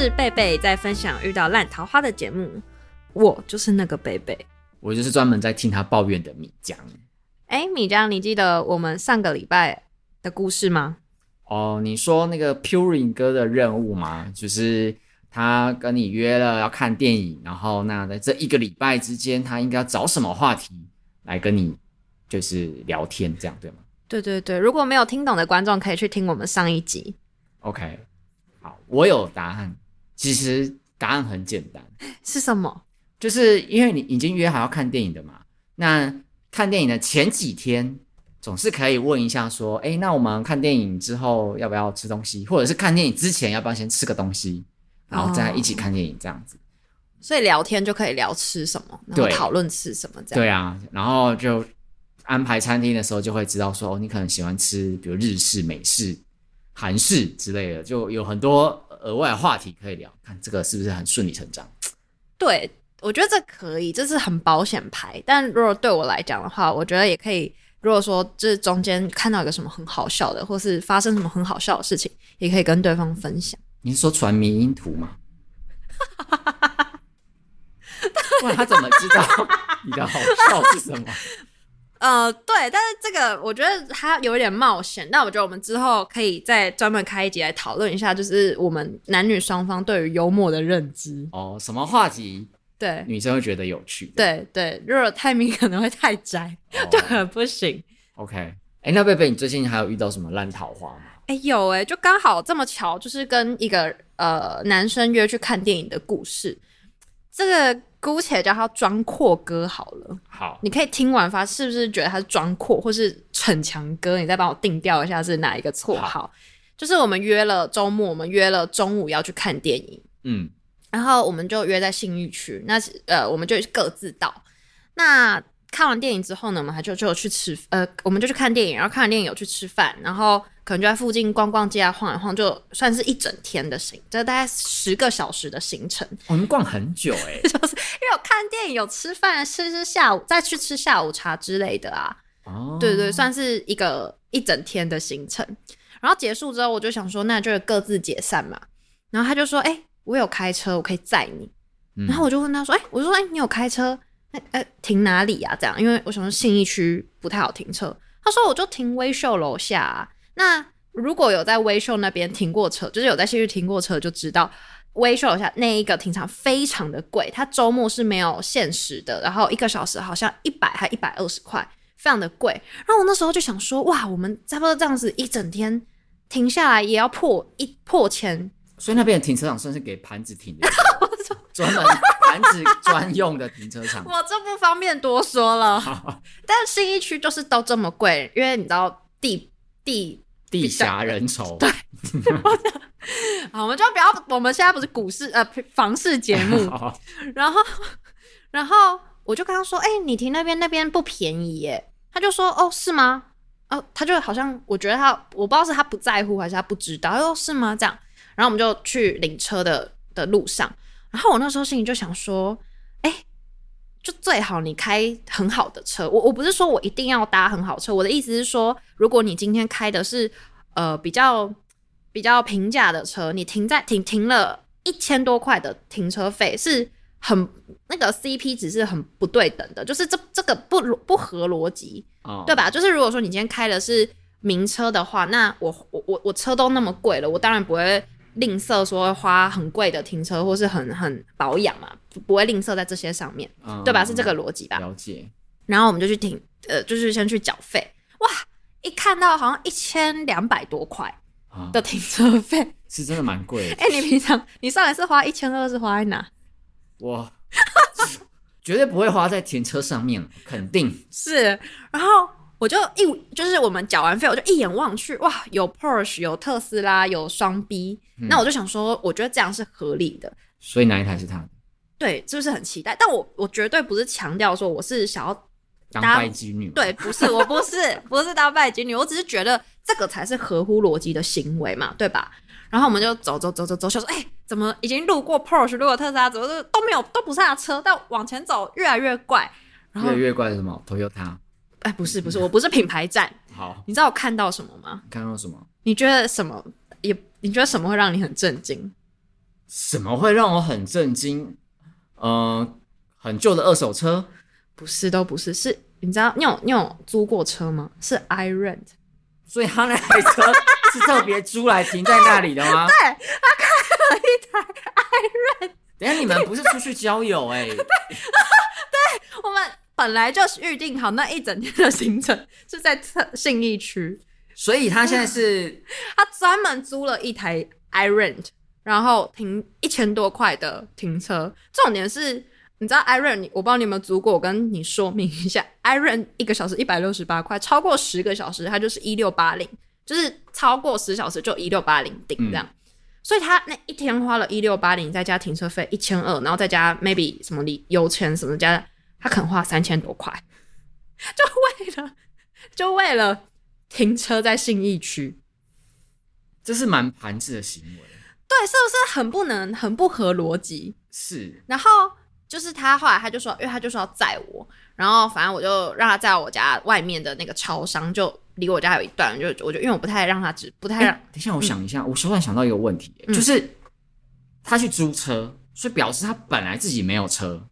是贝贝在分享遇到烂桃花的节目，我就是那个贝贝，我就是专门在听他抱怨的米浆。哎，米江，你记得我们上个礼拜的故事吗？哦，你说那个 Purin 哥的任务吗？就是他跟你约了要看电影，然后那在这一个礼拜之间，他应该要找什么话题来跟你就是聊天，这样对吗？对对对，如果没有听懂的观众，可以去听我们上一集。OK，好，我有答案。其实答案很简单，是什么？就是因为你已经约好要看电影的嘛，那看电影的前几天。总是可以问一下，说，哎，那我们看电影之后要不要吃东西，或者是看电影之前要不要先吃个东西，然后再一起看电影这样子。所以聊天就可以聊吃什么，然后讨论吃什么这样。对啊，然后就安排餐厅的时候就会知道说，哦，你可能喜欢吃，比如日式、美式、韩式之类的，就有很多额外的话题可以聊。看这个是不是很顺理成章？对，我觉得这可以，这是很保险牌。但如果对我来讲的话，我觉得也可以。如果说这中间看到一个什么很好笑的，或是发生什么很好笑的事情，也可以跟对方分享。你是说传迷因图吗？不然他怎么知道 你的好笑是什么？呃，对，但是这个我觉得它有一点冒险。那我觉得我们之后可以再专门开一集来讨论一下，就是我们男女双方对于幽默的认知。哦，什么话题？对，女生会觉得有趣。对对，如果太明可能会太宅，哦、就很不行。OK，哎，那贝贝，你最近还有遇到什么烂桃花吗？哎，有哎，就刚好这么巧，就是跟一个呃男生约去看电影的故事。这个姑且叫他装阔哥好了。好，你可以听完发是不是觉得他是装阔，或是逞强哥？你再帮我定调一下是哪一个绰号？好就是我们约了周末，我们约了中午要去看电影。嗯。然后我们就约在信义区，那呃，我们就各自到。那看完电影之后呢，我们还就就去吃，呃，我们就去看电影，然后看完电影有去吃饭，然后可能就在附近逛逛街啊，晃一晃，就算是一整天的行，就大概十个小时的行程。我们逛很久哎、欸，就是因为有看电影，有吃饭，吃吃下午，再去吃下午茶之类的啊。哦，对对，算是一个一整天的行程。然后结束之后，我就想说，那就各自解散嘛。然后他就说，哎。我有开车，我可以载你。嗯、然后我就问他说：“哎、欸，我就说，哎、欸，你有开车？哎、欸、哎、欸，停哪里呀、啊？这样，因为我想说信义区不太好停车。”他说：“我就停威秀楼下、啊。那如果有在威秀那边停过车，就是有在信义区停过车，就知道威秀楼下那一个停车场非常的贵，它周末是没有限时的，然后一个小时好像一百还一百二十块，非常的贵。然后我那时候就想说，哇，我们差不多这样子一整天停下来也要破一破千。”所以那边的停车场算是给盘子停的，专门 男子专用的停车场。我这不方便多说了。但是信义区就是都这么贵，因为你知道地地地狭人稠。对。好，我们就不要。我们现在不是股市呃房市节目。然后，然后我就跟他说：“哎、欸，你停那边那边不便宜耶。”他就说：“哦，是吗？”哦，他就好像我觉得他我不知道是他不在乎还是他不知道。他说：“是吗？”这样。然后我们就去领车的的路上，然后我那时候心里就想说，哎，就最好你开很好的车。我我不是说我一定要搭很好车，我的意思是说，如果你今天开的是呃比较比较平价的车，你停在停停了一千多块的停车费，是很那个 CP 值是很不对等的，就是这这个不不合逻辑，哦、对吧？就是如果说你今天开的是名车的话，那我我我我车都那么贵了，我当然不会。吝啬说花很贵的停车或是很很保养嘛，不会吝啬在这些上面，嗯、对吧？是这个逻辑吧？了解。然后我们就去停，呃，就是先去缴费。哇，一看到好像一千两百多块的停车费，啊、是真的蛮贵的。哎、欸，你平常你上一次花一千二是花在哪？我 绝对不会花在停车上面，肯定是。然后我就一就是我们缴完费，我就一眼望去，哇，有 Porsche，有特斯拉，有双 B，、嗯、那我就想说，我觉得这样是合理的。所以哪一台是他的？对，是不是很期待？但我我绝对不是强调说我是想要当拜金女。对，不是，我不是，不是当拜金女，我只是觉得这个才是合乎逻辑的行为嘛，对吧？然后我们就走走走走走，就说，哎、欸，怎么已经路过 Porsche，路过特斯拉，怎么都都没有，都不是他的车，但往前走越来越怪。然后越来越怪是什么？Toyota。哎，不是不是，我不是品牌站。好，你知道我看到什么吗？看到什么？你觉得什么？也你觉得什么会让你很震惊？什么会让我很震惊？嗯、呃，很旧的二手车？不是，都不是。是，你知道你有你有租过车吗？是 I rent。所以他那台车 是特别租来停在那里的吗？对，他开了一台 I rent。等下你们不是出去交友哎、欸？对，我们。本来就是预定好那一整天的行程是在信义区，所以他现在是 他专门租了一台 iRent，然后停一千多块的停车。重点是，你知道 iRent，我不知道你有没有租过，我跟你说明一下，iRent 一个小时一百六十八块，超过十个小时它就是一六八零，就是超过十小时就一六八零顶这样。嗯、所以他那一天花了一六八零，再加停车费一千二，然后再加 maybe 什么你油钱什么加。他肯花三千多块，就为了就为了停车在信义区，这是蛮盘子的行为。对，是不是很不能、很不合逻辑？是。然后就是他后来他就说，因为他就说要载我，然后反正我就让他在我家外面的那个超商，就离我家有一段，就我就因为我不太让他只不太让。等一下，我想一下，嗯、我突然想到一个问题，就是他去租车，所以表示他本来自己没有车。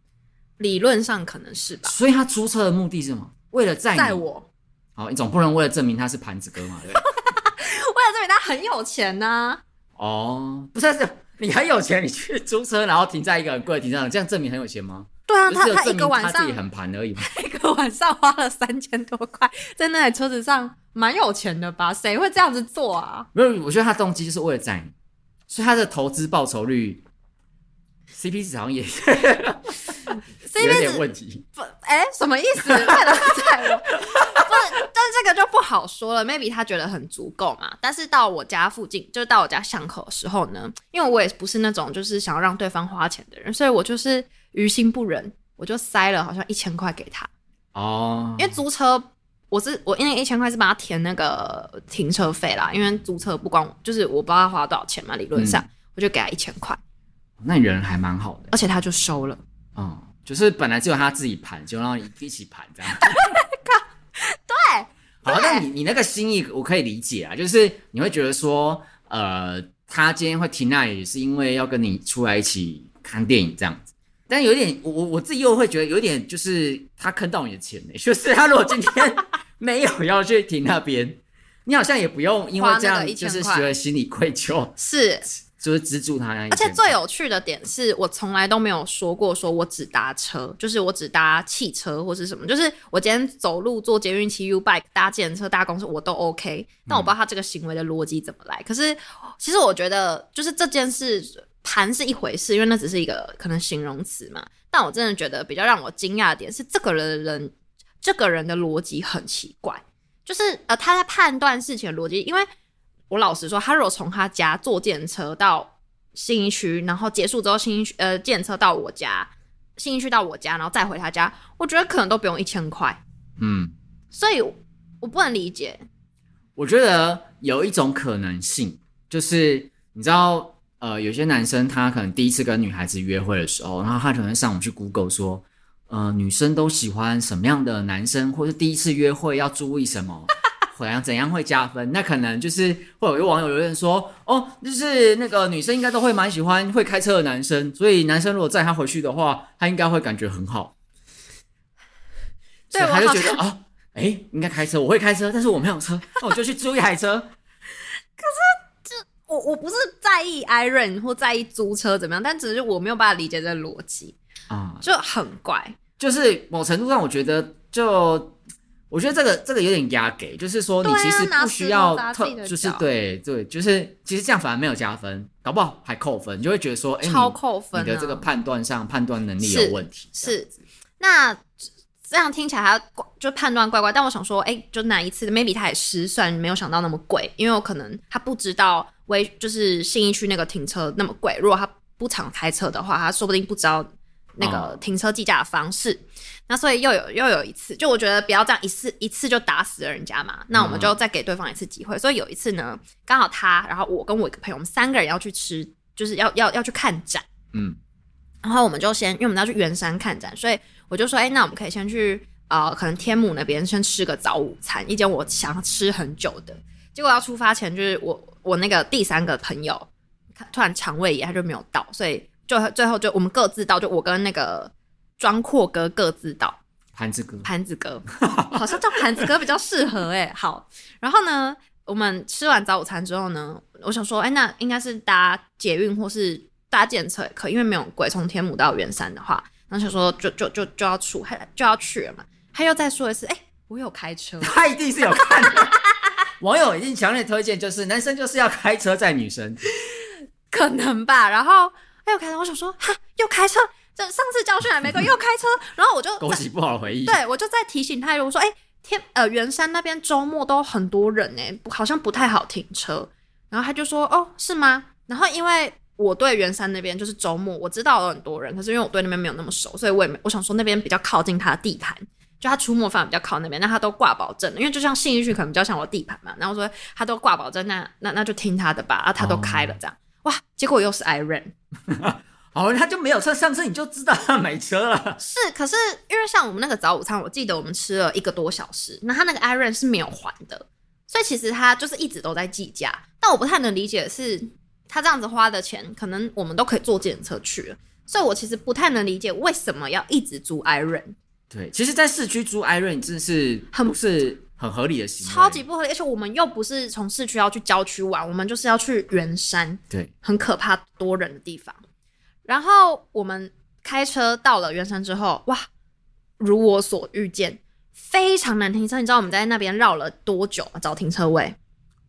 理论上可能是吧，所以他租车的目的是什么？为了载载我。好，你总不能为了证明他是盘子哥嘛，对？为了证明他很有钱呢、啊。哦，不是，是你很有钱，你去租车，然后停在一个很贵的停车场，这样证明很有钱吗？对啊，他他一个晚上他自己很盘而已嘛。一个晚上花了三千多块在那台车子上，蛮有钱的吧？谁会这样子做啊？没有，我觉得他动机就是为了载你，所以他的投资报酬率。CP 值好像也有点问题。不，哎、欸，什么意思？为了载我，不，但是这个就不好说了。Maybe 他觉得很足够嘛。但是到我家附近，就是到我家巷口的时候呢，因为我也不是那种就是想要让对方花钱的人，所以我就是于心不忍，我就塞了好像一千块给他。哦，因为租车，我是我因为一千块是帮他填那个停车费啦。因为租车不光就是我不知道他花多少钱嘛，理论上、嗯、我就给他一千块。那你人还蛮好的，而且他就收了，嗯，就是本来只有他自己盘，就让你一起盘这样。对，好，那你你那个心意我可以理解啊，就是你会觉得说，呃，他今天会停那里是因为要跟你出来一起看电影这样子，但有点我我自己又会觉得有点就是他坑到你的钱呢，就是他如果今天没有要去停那边，你好像也不用因为这样就是觉得心里愧疚，是。就是资助他，而且最有趣的点是我从来都没有说过，说我只搭车，就是我只搭汽车或是什么，就是我今天走路、坐捷运、骑 U bike、搭自行车、搭公车，我都 OK。但我不知道他这个行为的逻辑怎么来。嗯、可是其实我觉得，就是这件事盘是一回事，因为那只是一个可能形容词嘛。但我真的觉得比较让我惊讶的点是，这个人人这个人的逻辑很奇怪，就是呃他在判断事情的逻辑，因为。我老实说，他如果从他家坐电车到新一区，然后结束之后新一区呃电车到我家，新一区到我家，然后再回他家，我觉得可能都不用一千块。嗯，所以我不能理解。我觉得有一种可能性，就是你知道，呃，有些男生他可能第一次跟女孩子约会的时候，然后他可能上网去 Google 说，呃，女生都喜欢什么样的男生，或者第一次约会要注意什么。怎样怎样会加分？那可能就是会有一个网友留言说，哦，就是那个女生应该都会蛮喜欢会开车的男生，所以男生如果载她回去的话，她应该会感觉很好。对，他就觉得啊，哎、欸，应该开车，我会开车，但是我没有车，那我就去租一台车。可是，这我我不是在意 iRent 或在意租车怎么样，但只是我没有办法理解这个逻辑啊，就很怪。就是某程度上，我觉得就。我觉得这个这个有点压给，就是说你其实不需要特，就是对对，就是其实这样反而没有加分，搞不好还扣分，你就会觉得说，哎，超扣分，你的这个判断上判断能力有问题。是，是，那这样听起来他就判断怪怪，但我想说，哎、欸，就哪一次，maybe 他也失算，没有想到那么贵，因为我可能他不知道微就是信义区那个停车那么贵，如果他不常开车的话，他说不定不知道那个停车计价的方式。哦、那所以又有又有一次，就我觉得不要这样一次一次就打死了人家嘛，那我们就再给对方一次机会。嗯、所以有一次呢，刚好他，然后我跟我一个朋友，我们三个人要去吃，就是要要要去看展，嗯。然后我们就先，因为我们要去圆山看展，所以我就说，哎，那我们可以先去，呃，可能天母那边先吃个早午餐，一间我想吃很久的。结果要出发前，就是我我那个第三个朋友，突然肠胃炎，他就没有到，所以就最后就我们各自到，就我跟那个庄阔哥各自到。盘子哥，盘子哥，好像叫盘子哥比较适合哎。好，然后呢，我们吃完早午餐之后呢，我想说，哎，那应该是搭捷运或是。搭电车也可以，因为没有鬼。从天母到圆山的话，然后想说就就就就要出，就要去了嘛。他又再说一次，哎、欸，我有开车，他一定是有看的。网友已经强烈推荐，就是男生就是要开车载女生，可能吧。然后他又开车，我想说，哈，又开车，这上次教训还没够，又开车。然后我就 勾起不好的回忆。对，我就在提醒他，我说，哎、欸，天，呃，圆山那边周末都很多人呢，好像不太好停车。然后他就说，哦，是吗？然后因为。我对圆山那边就是周末，我知道有很多人，可是因为我对那边没有那么熟，所以我也没我想说那边比较靠近他的地盘，就他出没范围比较靠那边，那他都挂保证，因为就像信义区可能比较像我的地盘嘛，然后说他都挂保证，那那那就听他的吧，啊他都开了这样，哦、哇，结果又是 Iron，哦，他就没有车，上次你就知道他没车了，是，可是因为像我们那个早午餐，我记得我们吃了一个多小时，那他那个 Iron 是没有还的，所以其实他就是一直都在计价，但我不太能理解的是。他这样子花的钱，可能我们都可以坐计程车去了，所以我其实不太能理解为什么要一直租 Iron。对，其实，在市区租 Iron 真是很不是很合理的行为，超级不合理。而且我们又不是从市区要去郊区玩，我们就是要去圆山，对，很可怕多人的地方。然后我们开车到了圆山之后，哇，如我所预见，非常难停车。你知道我们在那边绕了多久找停车位？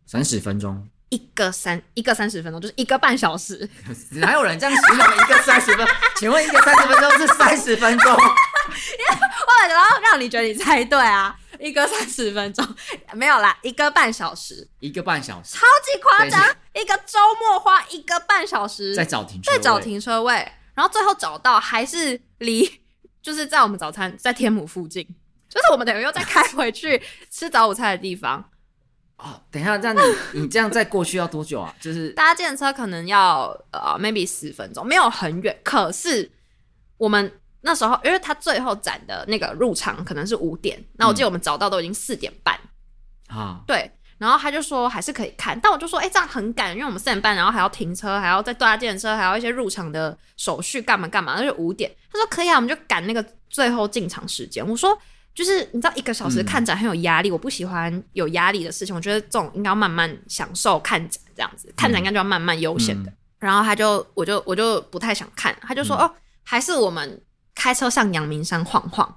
三十分钟。一个三一个三十分钟，就是一个半小时。哪有人这样形容一个三十分？请问一个三十分钟是三十分钟？我然后让你觉得你猜对啊！一个三十分钟没有啦，一个半小时，一个半小时，超级夸张！一个周末花一个半小时在找停车位，在找停车位，然后最后找到还是离就是在我们早餐在天母附近，就是我们等于又再开回去吃早午餐的地方。哦，等一下，这样你你这样再过去要多久啊？就是 搭电车可能要呃，maybe 十分钟，没有很远。可是我们那时候，因为他最后展的那个入场可能是五点，那我记得我们早到都已经四点半啊。对，然后他就说还是可以看，但我就说，哎、欸，这样很赶，因为我们四点半，然后还要停车，还要再搭电车，还要一些入场的手续，干嘛干嘛，那就五点。他说可以啊，我们就赶那个最后进场时间。我说。就是你知道一个小时看展很有压力，嗯、我不喜欢有压力的事情。我觉得这种应该要慢慢享受看展这样子，嗯、看展应该就要慢慢悠闲的。嗯、然后他就，我就，我就不太想看。他就说，嗯、哦，还是我们开车上阳明山晃晃。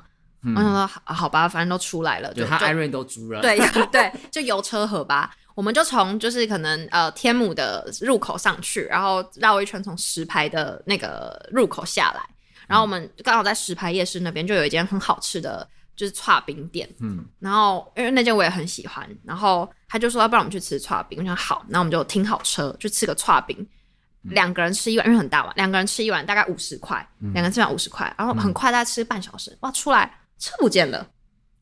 嗯、我想说好，好吧，反正都出来了，就他艾瑞都租了，对 对，就游车河吧。我们就从就是可能呃天母的入口上去，然后绕一圈从石牌的那个入口下来，然后我们刚好在石牌夜市那边就有一间很好吃的。就是剉冰店，嗯，然后因为那间我也很喜欢，然后他就说要不然我们去吃剉冰，我想好，那我们就停好车去吃个剉冰，两、嗯、个人吃一碗，因为很大碗，两个人吃一碗大概五十块，两、嗯、个人吃一碗五十块，然后很快大概吃半小时，哇，出来车不见了，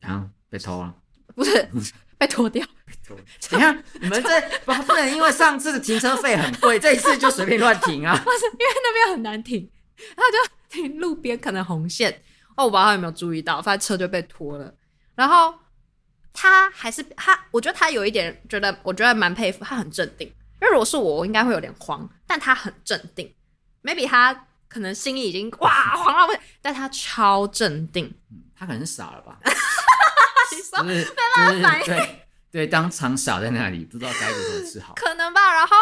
啊，被偷了？不是，被拖掉。被拖。等一下，你们这 不不能因为上次的停车费很贵，这一次就随便乱停啊？不是，因为那边很难停，然后就 停路边，可能红线。哦，我不知道他有没有注意到，反正车就被拖了。然后他还是他，我觉得他有一点觉得，我觉得蛮佩服，他很镇定。因为如果是我，我应该会有点慌，但他很镇定。Maybe 他可能心里已经哇 慌了，但他超镇定。他可能是傻了吧？你说没办法反应，对对，当场傻在那里，不知道该如何是好。可能吧。然后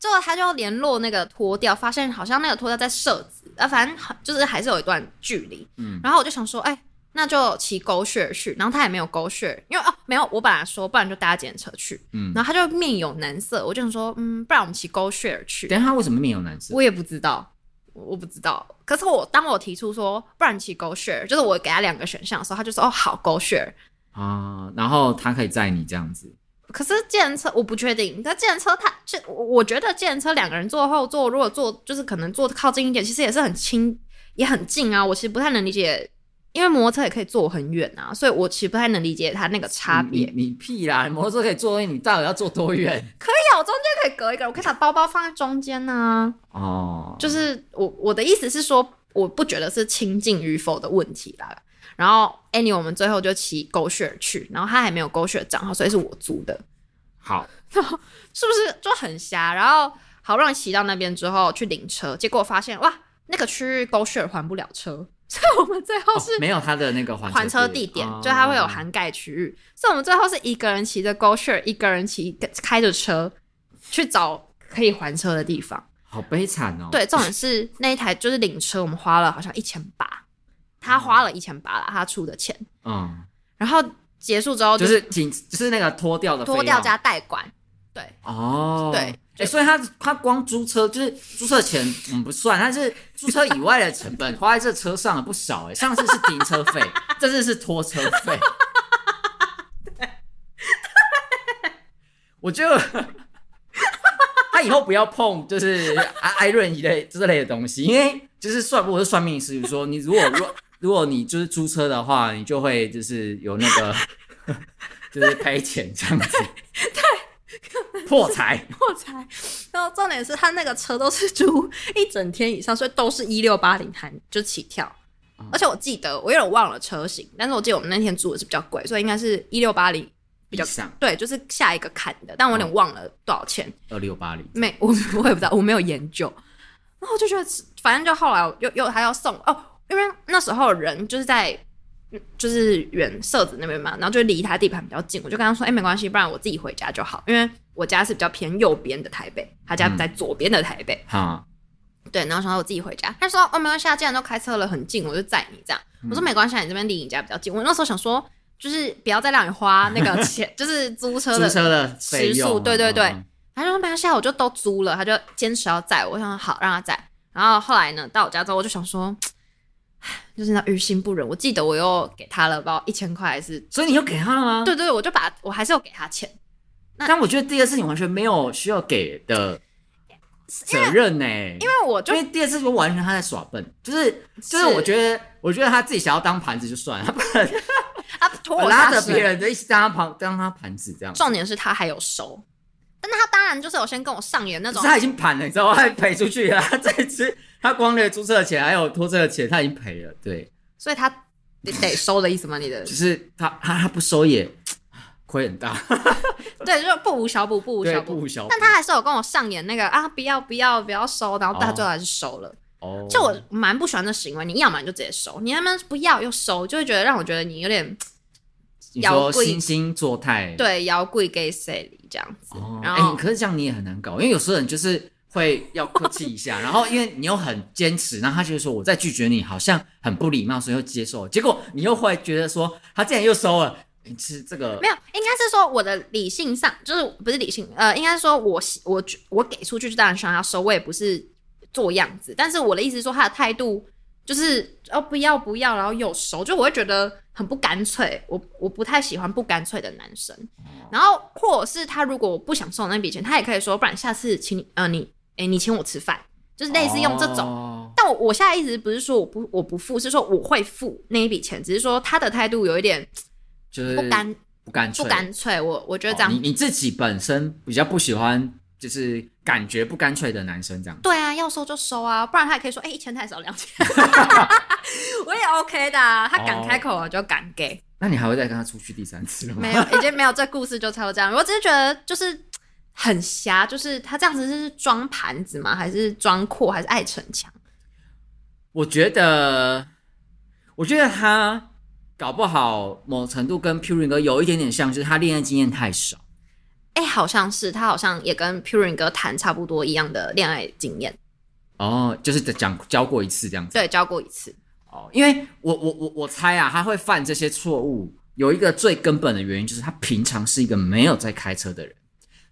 最后他就联络那个拖吊，发现好像那个拖吊在设置。啊，反正就是还是有一段距离，嗯，然后我就想说，哎、欸，那就骑 GoShare 去，然后他也没有 GoShare，因为哦，没有，我本来说，不然就搭计程车去，嗯，然后他就面有难色，我就想说，嗯，不然我们骑 GoShare 去。等下他为什么面有难色？我也不知道，我不知道。可是我当我提出说，不然骑 GoShare，就是我给他两个选项的时候，他就说哦好 GoShare 啊，然后他可以载你这样子。可是计程车我不确定，那计程车它是我觉得计程车两个人坐后座，如果坐就是可能坐靠近一点，其实也是很亲也很近啊。我其实不太能理解。因为摩托车也可以坐很远啊，所以我其实不太能理解它那个差别。你，屁啦！摩托车可以坐，你到底要坐多远？可以啊，我中间可以隔一个，我可以把包包放在中间呢、啊。哦，就是我我的意思是说，我不觉得是亲近与否的问题啦。然后 Annie 我们最后就骑 GoShare 去，然后他还没有 GoShare 账号，所以是我租的。好，是不是就很瞎？然后好不容易骑到那边之后去领车，结果发现哇，那个区域 GoShare 还不了车。所以我们最后是、哦、没有他的那个还还车地点，就它会有涵盖区域。所以我们最后是一个人骑着 GoShare，一个人骑开着车去找可以还车的地方。好悲惨哦！对，重点是那一台就是领车，我们花了好像一千八，他花了一千八啦，他出的钱。嗯。然后结束之后就是仅，就是那个脱掉的脱掉加代管。对。哦。对。哎，所以他他光租车就是租车钱我们不算，但是租车以外的成本花在这车上了不少哎。上次是停车费，这次是拖车费。我觉得他以后不要碰就是艾艾润一类这类的东西，因为就是算我是算命师，比如说你如果如果如果你就是租车的话，你就会就是有那个 就是赔钱这样子。对。破财，破财。然后重点是他那个车都是租一整天以上，所以都是一六八零含就起跳。嗯、而且我记得我有点忘了车型，但是我记得我们那天租的是比较贵，所以应该是一六八零比较上对，就是下一个砍的。但我有点忘了多少钱。二六八零，没我我也不知道，我没有研究。然后我就觉得，反正就后来又又还要送哦，因为那时候人就是在。就是远社子那边嘛，然后就离他地盘比较近，我就跟他说：“哎、欸，没关系，不然我自己回家就好，因为我家是比较偏右边的台北，他家在左边的台北。嗯”哈，对，然后想说我自己回家，他说：“哦，没关系，既然都开车了，很近，我就载你这样。嗯”我说：“没关系，你这边离你家比较近。”我那时候想说，就是不要再让你花那个钱，就是租车的租车的时速，对对对。嗯、他就说：“没关系，我就都租了。”他就坚持要载我，我想说好让他载。然后后来呢，到我家之后，我就想说。就是那于心不忍，我记得我又给他了，不知道一千块还是，所以你又给他了吗？对对，我就把我还是有给他钱。但我觉得第二次你完全没有需要给的责任呢、欸，因为我就因为第二次就完全他在耍笨，就是就是我觉得我觉得他自己想要当盘子就算了，他不能他 拉着别人的一起当他盘当他盘子这样。重点是他还有收。但他当然就是有先跟我上演那种，他已经盘了，你知道吗？他赔出去了，他这次他光那个租车的钱还有拖车的钱，他已经赔了。对，所以他得得收的意思吗？你的就是他他他不收也亏很大。对，就是不无小补，不无小补，不无小补。但他还是有跟我上演那个啊，不要不要不要收，然后他最后还是收了。哦，就我蛮不喜欢这行为，你要么你就直接收，你他妈不要又收，就会觉得让我觉得你有点。你说惺惺作态，对，要跪给谁这样子。哦，哎后、欸，可是这样你也很难搞，因为有时候人就是会要客气一下，然后因为你又很坚持，然后他觉得说我再拒绝你好像很不礼貌，所以又接受。结果你又会觉得说他竟然又收了，你是这个没有，应该是说我的理性上就是不是理性，呃，应该说我我我给出去就当然想要收，我也不是做样子，但是我的意思是说他的态度。就是哦，不要不要，然后又收，就我会觉得很不干脆。我我不太喜欢不干脆的男生。然后或者是他如果我不想收那笔钱，他也可以说，不然下次请你呃你诶你请我吃饭，就是类似用这种。哦、但我我现在意思不是说我不我不付，是说我会付那一笔钱，只是说他的态度有一点就是不干不干脆不干脆。我我觉得这样，哦、你你自己本身比较不喜欢。就是感觉不干脆的男生这样。对啊，要收就收啊，不然他也可以说，哎、欸，一千太少，两千，我也 OK 的、啊。他敢开口，我就敢给。哦、那你还会再跟他出去第三次吗？没有，已经没有。这故事就差不多这样。我只是觉得就是很瞎，就是他这样子是装盘子吗？还是装阔？还是爱逞强？我觉得，我觉得他搞不好某程度跟 Purin 哥有一点点像，就是他恋爱经验太少。哎、欸，好像是他，好像也跟 Purin 哥谈差不多一样的恋爱经验。哦，就是讲教过一次这样子。对，教过一次。哦，因为我我我我猜啊，他会犯这些错误，有一个最根本的原因就是他平常是一个没有在开车的人，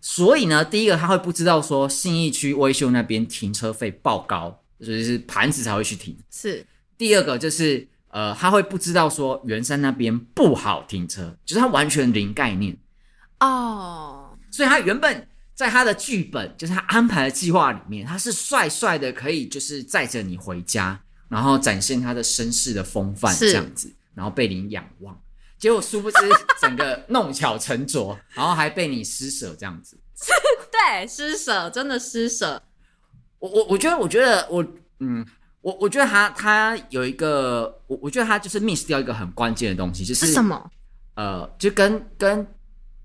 所以呢，第一个他会不知道说信义区维修那边停车费爆高，所以是盘子才会去停。是第二个就是呃，他会不知道说圆山那边不好停车，就是他完全零概念哦，所以他原本在他的剧本，就是他安排的计划里面，他是帅帅的，可以就是载着你回家，然后展现他的绅士的风范这样子，然后被你仰望。结果殊不知整个弄巧成拙，然后还被你施舍这样子。对，施舍真的施舍。我我我觉得，我觉得我嗯，我我觉得他他有一个，我我觉得他就是 miss 掉一个很关键的东西，就是，是什么？呃，就跟跟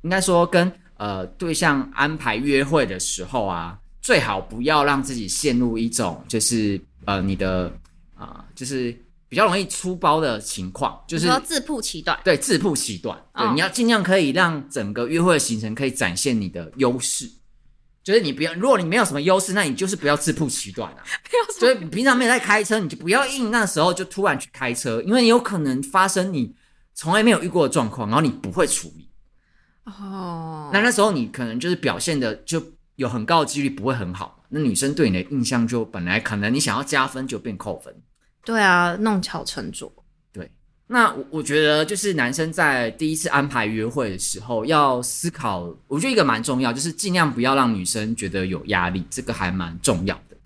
应该说跟呃对象安排约会的时候啊，最好不要让自己陷入一种就是呃你的啊、呃、就是。比较容易出包的情况，就是说自曝其短，对，自曝其短。对，哦、你要尽量可以让整个约会的行程可以展现你的优势，就是你不要，如果你没有什么优势，那你就是不要自曝其短啊。没有，所以你平常没有在开车，你就不要硬那时候就突然去开车，因为你有可能发生你从来没有遇过的状况，然后你不会处理。哦，那那时候你可能就是表现的就有很高的几率不会很好，那女生对你的印象就本来可能你想要加分就变扣分。对啊，弄巧成拙。对，那我我觉得就是男生在第一次安排约会的时候要思考，我觉得一个蛮重要，就是尽量不要让女生觉得有压力，这个还蛮重要的。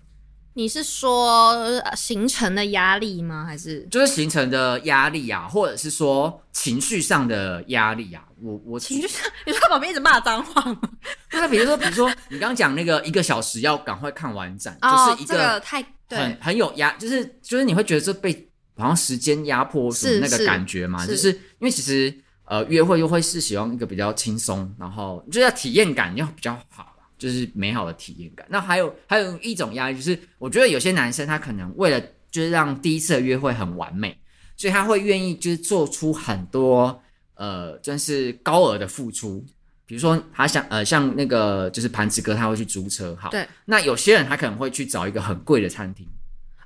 你是说行程的压力吗？还是就是行程的压力啊，或者是说情绪上的压力啊？我我情绪上，你说旁边一直骂脏话吗？那比如说，比如说你刚刚讲那个一个小时要赶快看完展，哦、就是一个太。很很有压，就是就是你会觉得这被好像时间压迫什么那个感觉嘛，是是就是因为其实呃约会又会是喜欢一个比较轻松，然后就是要体验感要比较好，就是美好的体验感。那还有还有一种压力，就是我觉得有些男生他可能为了就是让第一次的约会很完美，所以他会愿意就是做出很多呃真是高额的付出，比如说他想呃像那个就是盘子哥他会去租车，好，对，那有些人他可能会去找一个很贵的餐厅。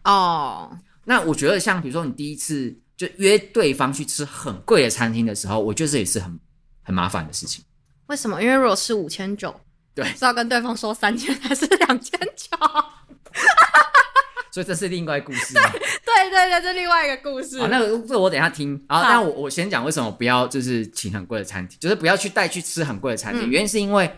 哦，那我觉得像比如说你第一次就约对方去吃很贵的餐厅的时候，我觉得这也是很很麻烦的事情。为什么？因为如果是五千九，对，是要跟对方说三千还是两千九？所以这是另外一个故事吗？对对对，这是另外一个故事。好，那个这我等一下听。好，那我我先讲为什么不要就是请很贵的餐厅，就是不要去带去吃很贵的餐厅。嗯、原因是因为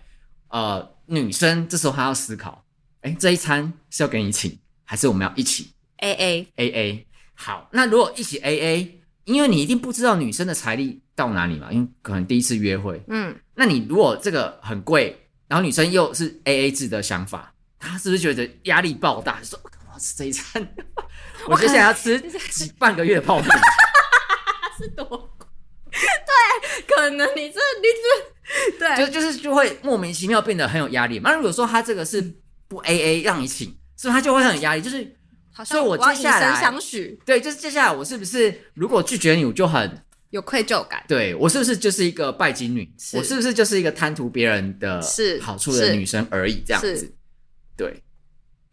呃，女生这时候她要思考，哎，这一餐是要给你请，还是我们要一起？A A A A，好，那如果一起 A A，因为你一定不知道女生的财力到哪里嘛，因为可能第一次约会，嗯，那你如果这个很贵，然后女生又是 A A 制的想法，她是不是觉得压力爆大？说我要吃这一餐，我就想要吃几半个月的泡面，是多贵？对，可能你这你这对，就就是就会莫名其妙变得很有压力。那如果说他这个是不 A A 让你请，是不是他就会很有压力？就是。所以，我接下来相许，对，就是接下来我是不是如果拒绝你，我就很有愧疚感？对，我是不是就是一个拜金女？是我是不是就是一个贪图别人的好处的女生而已？这样子，对。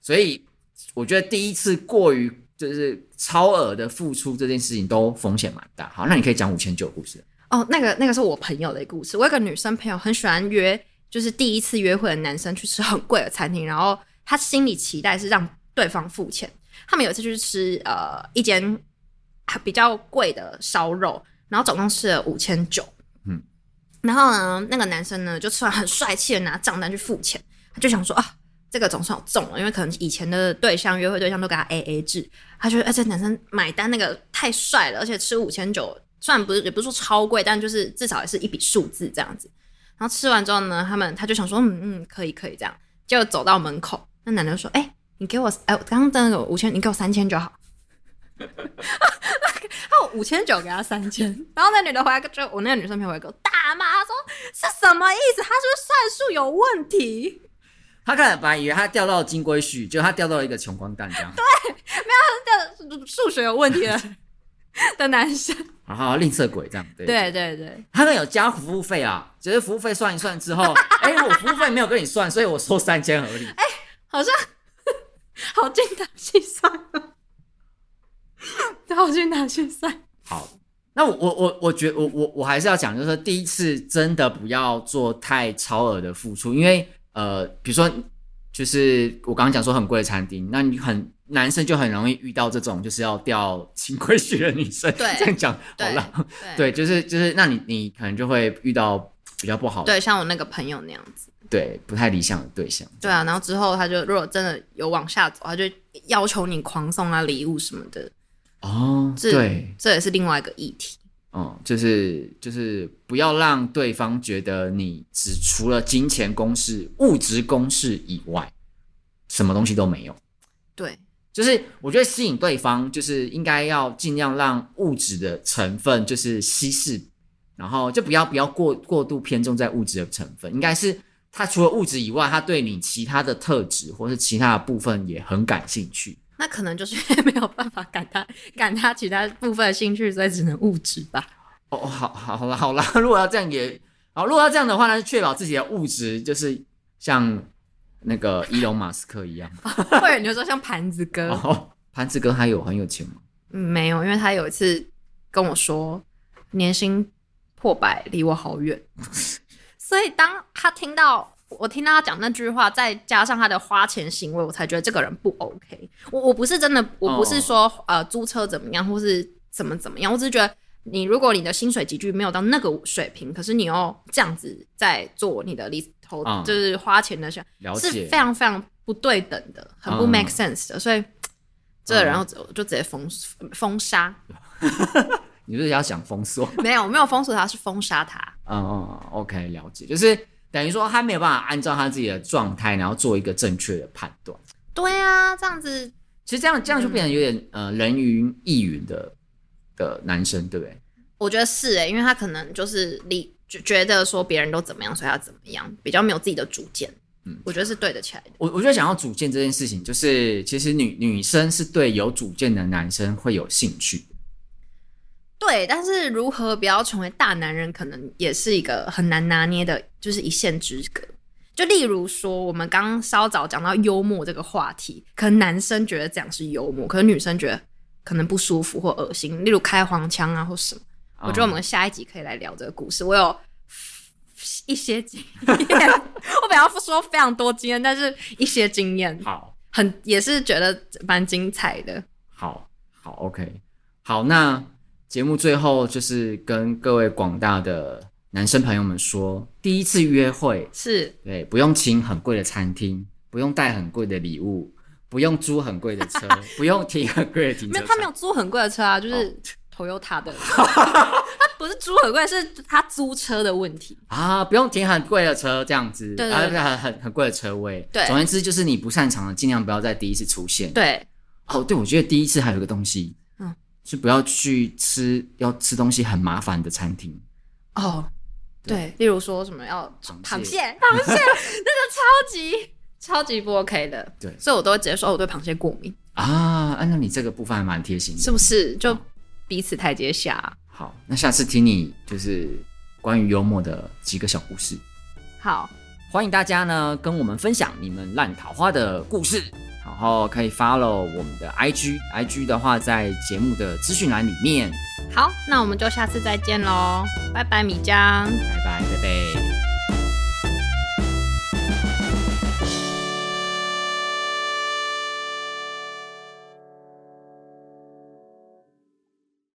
所以我觉得第一次过于就是超额的付出这件事情都风险蛮大。好，那你可以讲五千九故事哦。那个那个是我朋友的故事。我有个女生朋友很喜欢约，就是第一次约会的男生去吃很贵的餐厅，然后她心里期待是让对方付钱。他们有一次去吃呃一间比较贵的烧肉，然后总共吃了五千九，嗯，然后呢，那个男生呢就突然很帅气的拿账单去付钱，他就想说啊，这个总算有中了，因为可能以前的对象约会对象都给他 A A 制，他觉得哎这男生买单那个太帅了，而且吃五千九，虽然不是也不是说超贵，但就是至少也是一笔数字这样子。然后吃完之后呢，他们他就想说嗯嗯可以可以这样，就走到门口，那男的说哎。你给我哎，刚刚那个五千，你给我三千就好。他我五千九给他三千，然后那女的回来就我那个女生朋友回来给我大骂，她说是什么意思？他是不是算术有问题？他看本来以为他钓到金龟婿，结果他钓到了一个穷光蛋这样。对，没有他钓数学有问题的 的男生。好好吝啬鬼这样。对对对对，他们有加服务费啊，只是服务费算一算之后，哎、欸，我服务费没有跟你算，所以我收三千合理。哎、欸，好像。好精打细算啊！好精打细算。好，那我我我我觉得我我我还是要讲，就是说第一次真的不要做太超额的付出，因为呃，比如说就是我刚刚讲说很贵的餐厅，那你很男生就很容易遇到这种就是要掉清规血的女生。对，这样讲好了。对，就是就是，那你你可能就会遇到比较不好的。对，像我那个朋友那样子。对，不太理想的对象。对啊，然后之后他就如果真的有往下走，他就要求你狂送他礼物什么的。哦，对，这也是另外一个议题。哦，就是就是不要让对方觉得你只除了金钱公式、物质公式以外，什么东西都没有。对，就是我觉得吸引对方，就是应该要尽量让物质的成分就是稀释，然后就不要不要过过度偏重在物质的成分，应该是他除了物质以外，他对你其他的特质或是其他的部分也很感兴趣。那可能就是没有办法赶他赶他其他部分的兴趣，所以只能物质吧。哦，好，好，好了，好了。如果要这样也好，如果要这样的话，那就确保自己的物质就是像那个伊隆马斯克一样。或者你就说像盘子哥，哦，盘子哥他有很有钱吗？嗯，没有，因为他有一次跟我说年薪破百，离我好远。所以当他听到。我听到他讲那句话，再加上他的花钱行为，我才觉得这个人不 OK。我我不是真的，我不是说、oh. 呃租车怎么样，或是怎么怎么样，我只是觉得你如果你的薪水集聚没有到那个水平，可是你又这样子在做你的理投，oh. 就是花钱的事，是非常非常不对等的，很不 make sense 的。Oh. 所以这个人我就直接封封杀。你是不是要想封锁？没有没有封锁他，是封杀他。嗯嗯，OK，了解，就是。等于说他没有办法按照他自己的状态，然后做一个正确的判断。对啊，这样子，其实这样这样就变成有点、嗯、呃人云亦云的的男生，对不对？我觉得是哎、欸，因为他可能就是你觉得说别人都怎么样，所以他怎么样，比较没有自己的主见。嗯，我觉得是对得起来的。我我觉得想要主见这件事情，就是其实女女生是对有主见的男生会有兴趣。对，但是如何不要成为大男人，可能也是一个很难拿捏的，就是一线之隔。就例如说，我们刚刚稍早讲到幽默这个话题，可能男生觉得这样是幽默，可能女生觉得可能不舒服或恶心。例如开黄腔啊，或什么。我觉得我们下一集可以来聊这个故事。我有一些经验，我不要说非常多经验，但是一些经验，好，很也是觉得蛮精彩的。好，好，OK，好，那。节目最后就是跟各位广大的男生朋友们说，第一次约会是对，不用请很贵的餐厅，不用带很贵的礼物，不用租很贵的车，不用停很贵的停车。没有，他没有租很贵的车啊，就是 Toyota 的。他不是租很贵，是他租车的问题 啊，不用停很贵的车这样子，对，对，对，对，很很很贵的车位。对，总而言之就是你不擅长的，尽量不要在第一次出现。对，哦，对，我觉得第一次还有一个东西。就不要去吃要吃东西很麻烦的餐厅哦，对，例如说什么要螃蟹，螃蟹 那个超级超级不 OK 的，对，所以我都会直接说我对螃蟹过敏啊。按照你这个部分还蛮贴心的，是不是？就彼此台阶下。好，那下次听你就是关于幽默的几个小故事。好，欢迎大家呢跟我们分享你们烂桃花的故事。然后可以 follow 我们的 IG，IG 的话在节目的资讯栏里面。好，那我们就下次再见喽，拜拜，米江，拜拜，贝贝。